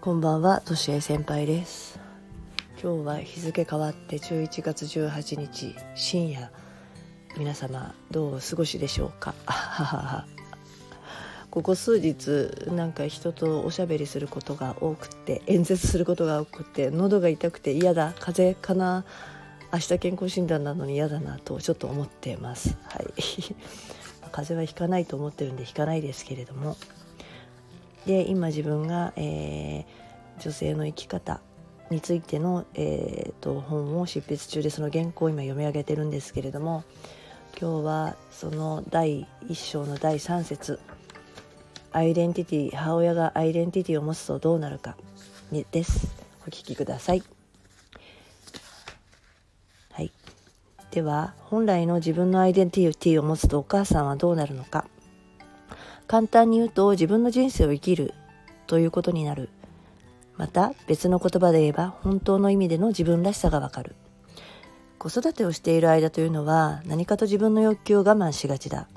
こんばんは、としえ先輩です。今日は日付変わって11月18日深夜、皆様どうお過ごしでしょうか？ここ数日なんか人とおしゃべりすることが多くて演説することが多くて喉が痛くて嫌だ風邪かな明日健康診断なのに嫌だなとちょっと思ってます。はい 風邪はひかないと思ってるんでひかないですけれどもで今自分が、えー女性の生き方についての、えーと本を執筆中でその原稿を今読み上げてるんですけれども今日はその第1章の第3節アイデンティティ母親がアイデンティティを持つとどうなるかにです。お聞きください。はい、では本来の自分のアイデンティティを持つとお母さんはどうなるのか。簡単に言うと自分の人生を生きるということになる。また別の言葉で言えば本当の意味での自分らしさがわかる。子育てをしている間というのは何かと自分の欲求を我慢しがちだ。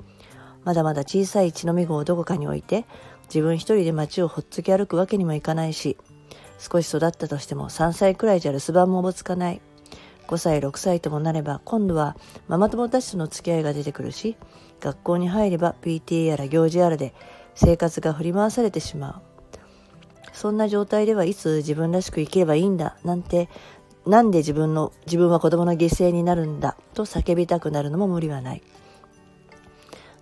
まだまだ小さい血のみ子をどこかに置いて自分一人で街をほっつき歩くわけにもいかないし少し育ったとしても3歳くらいじゃ留守番もおぼつかない。5歳6歳ともなれば今度はママ友たちとの付き合いが出てくるし学校に入れば PTA やら行事やらで生活が振り回されてしまう。そんな状態ではいつ自分らしく生きればいいんだなんてなんで自分の自分は子供の犠牲になるんだと叫びたくなるのも無理はない。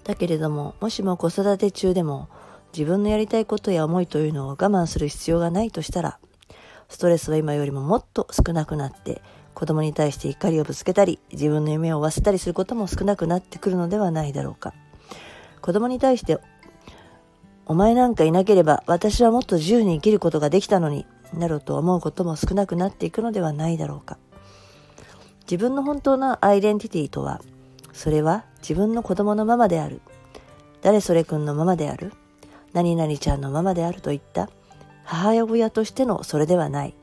だけれどももしも子育て中でも自分のやりたいことや思いというのを我慢する必要がないとしたらストレスは今よりももっと少なくなって子供に対して怒りをぶつけたり自分の夢を追わせたりすることも少なくなってくるのではないだろうか。子供に対してお前なんかいなければ私はもっと自由に生きることができたのになろうと思うことも少なくなっていくのではないだろうか。自分の本当のアイデンティティとはそれは自分の子供のママである。誰それくんのママである。何々ちゃんのママであるといった母親としてのそれではない。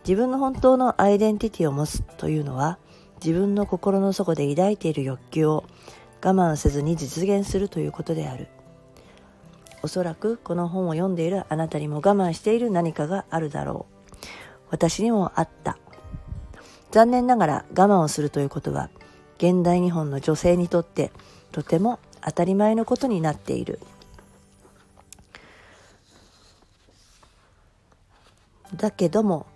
自分の本当のアイデンティティを持つというのは自分の心の底で抱いている欲求を我慢せずに実現するということである。おそらくこの本を読んでいるあなたにも我慢している何かがあるだろう。私にもあった。残念ながら我慢をするということは現代日本の女性にとってとても当たり前のことになっている。だけども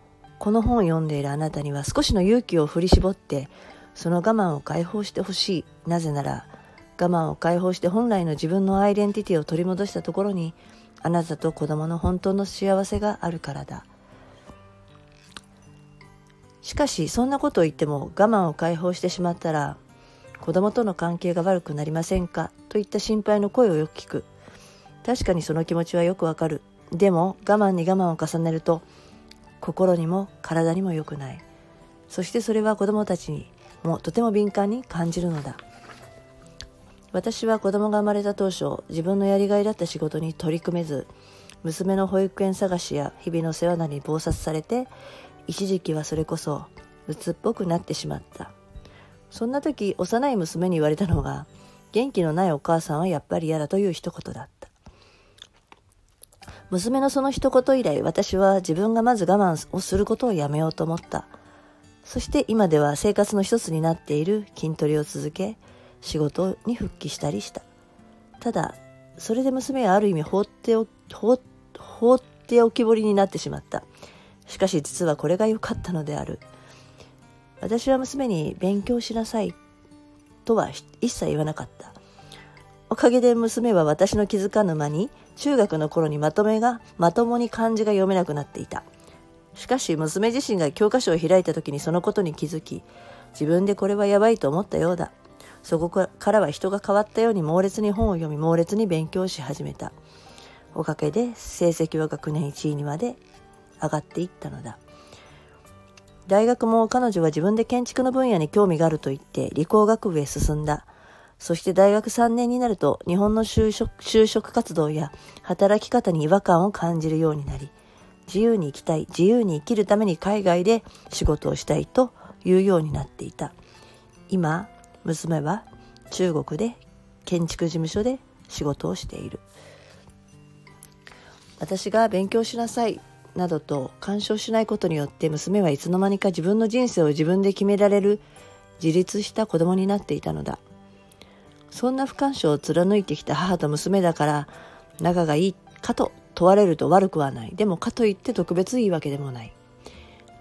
この本を読んでいるあなたには少しの勇気を振り絞ってその我慢を解放してほしい。なぜなら我慢を解放して本来の自分のアイデンティティを取り戻したところにあなたと子供の本当の幸せがあるからだ。しかしそんなことを言っても我慢を解放してしまったら子供との関係が悪くなりませんかといった心配の声をよく聞く。確かにその気持ちはよくわかる。でも我慢に我慢を重ねると心にも体にも良くない。そしてそれは子供たちにもとても敏感に感じるのだ。私は子供が生まれた当初自分のやりがいだった仕事に取り組めず娘の保育園探しや日々の世話などに忙殺されて一時期はそれこそ鬱っぽくなってしまった。そんな時幼い娘に言われたのが元気のないお母さんはやっぱり嫌だという一言だった。娘のその一言以来私は自分がまず我慢をすることをやめようと思った。そして今では生活の一つになっている筋トレを続け仕事に復帰したりした。ただそれで娘はある意味放ってお放放っておきぼりになってしまった。しかし実はこれが良かったのである。私は娘に勉強しなさいとは一切言わなかった。おかげで娘は私の気づかぬ間に中学の頃にまとめがまともに漢字が読めなくなっていた。しかし娘自身が教科書を開いた時にそのことに気づき自分でこれはやばいと思ったようだ。そこからは人が変わったように猛烈に本を読み猛烈に勉強し始めた。おかげで成績は学年1位にまで上がっていったのだ。大学も彼女は自分で建築の分野に興味があると言って理工学部へ進んだ。そして大学3年になると日本の就職就職活動や働き方に違和感を感じるようになり自由に生きたい自由に生きるために海外で仕事をしたいというようになっていた。今娘は中国で建築事務所で仕事をしている。私が勉強しなさいなどと干渉しないことによって娘はいつの間にか自分の人生を自分で決められる自立した子供になっていたのだ。そんな不干渉を貫いてきた母と娘だから仲がいいかと問われると悪くはない。でもかといって特別いいわけでもない。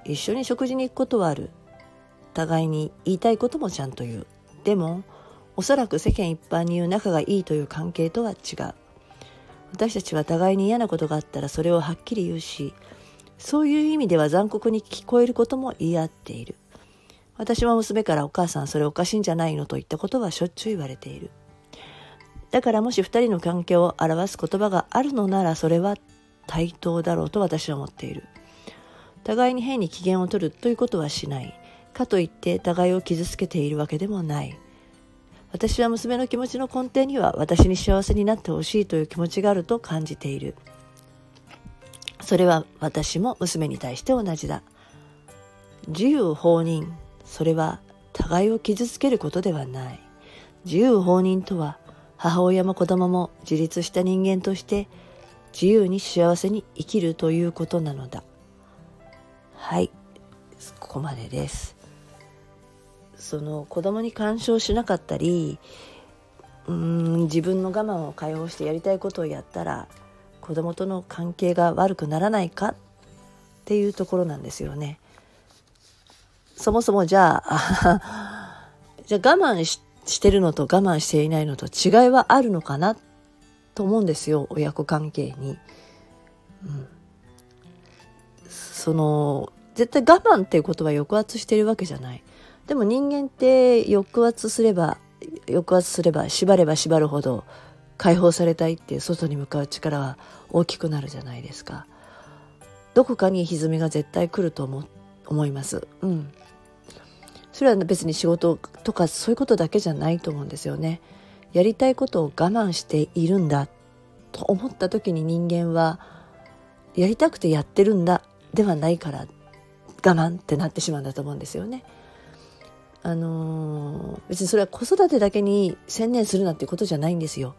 一緒に食事に行くことはある。互いに言いたいこともちゃんと言う。でもおそらく世間一般に言う仲がいいという関係とは違う。私たちは互いに嫌なことがあったらそれをはっきり言うしそういう意味では残酷に聞こえることも言い合っている。私は娘からお母さんそれおかしいんじゃないのといったことはしょっちゅう言われている。だからもし二人の関係を表す言葉があるのならそれは対等だろうと私は思っている。互いに変に機嫌を取るということはしない。かといって互いを傷つけているわけでもない。私は娘の気持ちの根底には私に幸せになってほしいという気持ちがあると感じている。それは私も娘に対して同じだ。自由放任。それは互いを傷つけることではない。自由放任とは母親も子供も自立した人間として自由に幸せに生きるということなのだ。はい。ここまでです。その子供に干渉しなかったりうん自分の我慢を解放してやりたいことをやったら子供との関係が悪くならないかっていうところなんですよね。そもそもじゃあ じゃあ我慢してるのと我慢していないのと違いはあるのかなと思うんですよ親子関係に。うん、その絶対我慢っていうことは抑圧してるわけじゃない。でも人間って抑圧すれば抑圧すれば縛れば縛るほど解放されたいっていう外に向かう力は大きくなるじゃないですかどこかに歪みが絶対来ると思っ思いますうんそれは別に仕事とかそういうことだけじゃないと思うんですよねやりたいことを我慢しているんだと思った時に人間はやりたくてやってるんだではないから我慢ってなってしまうんだと思うんですよね。あのー、別にそれは子育てだけに専念するなっていうことじゃないんですよ。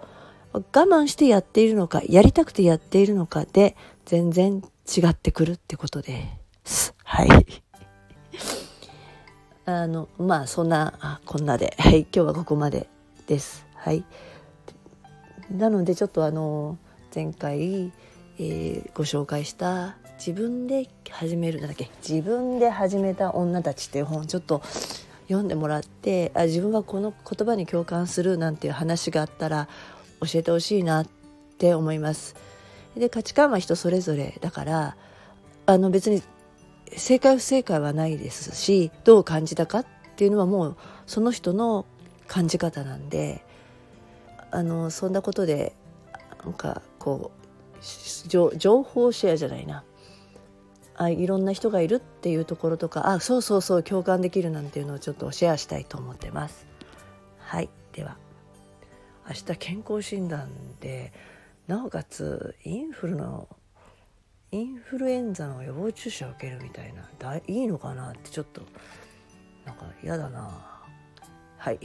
我慢してやっているのか、やりたくてやっているのかで、全然違ってくるってことです。はい。あの、まあ、そんな、こんなで、はい、今日はここまでです。はい。なので、ちょっとあの、前回、えー、ご紹介した自分で始めるなんだっけ？自分で始めた女たちっていう本ちょっと読んでもらってあ自分はこの言葉に共感するなんていう話があったら教えてほしいなって思います。で価値観は人それぞれだからあの別に正解不正解はないですしどう感じたかっていうのはもうその人の感じ方なんであのそんなことでなんかこう情報シェアじゃないな。あいろんな人がいるっていうところとかあそうそうそう共感できるなんていうのをちょっとシェアしたいと思ってます。はいでは。明日健康診断でなおかつインフルのインフルエンザの予防注射を受けるみたいなだいいのかなってちょっとなんか嫌だな。はい。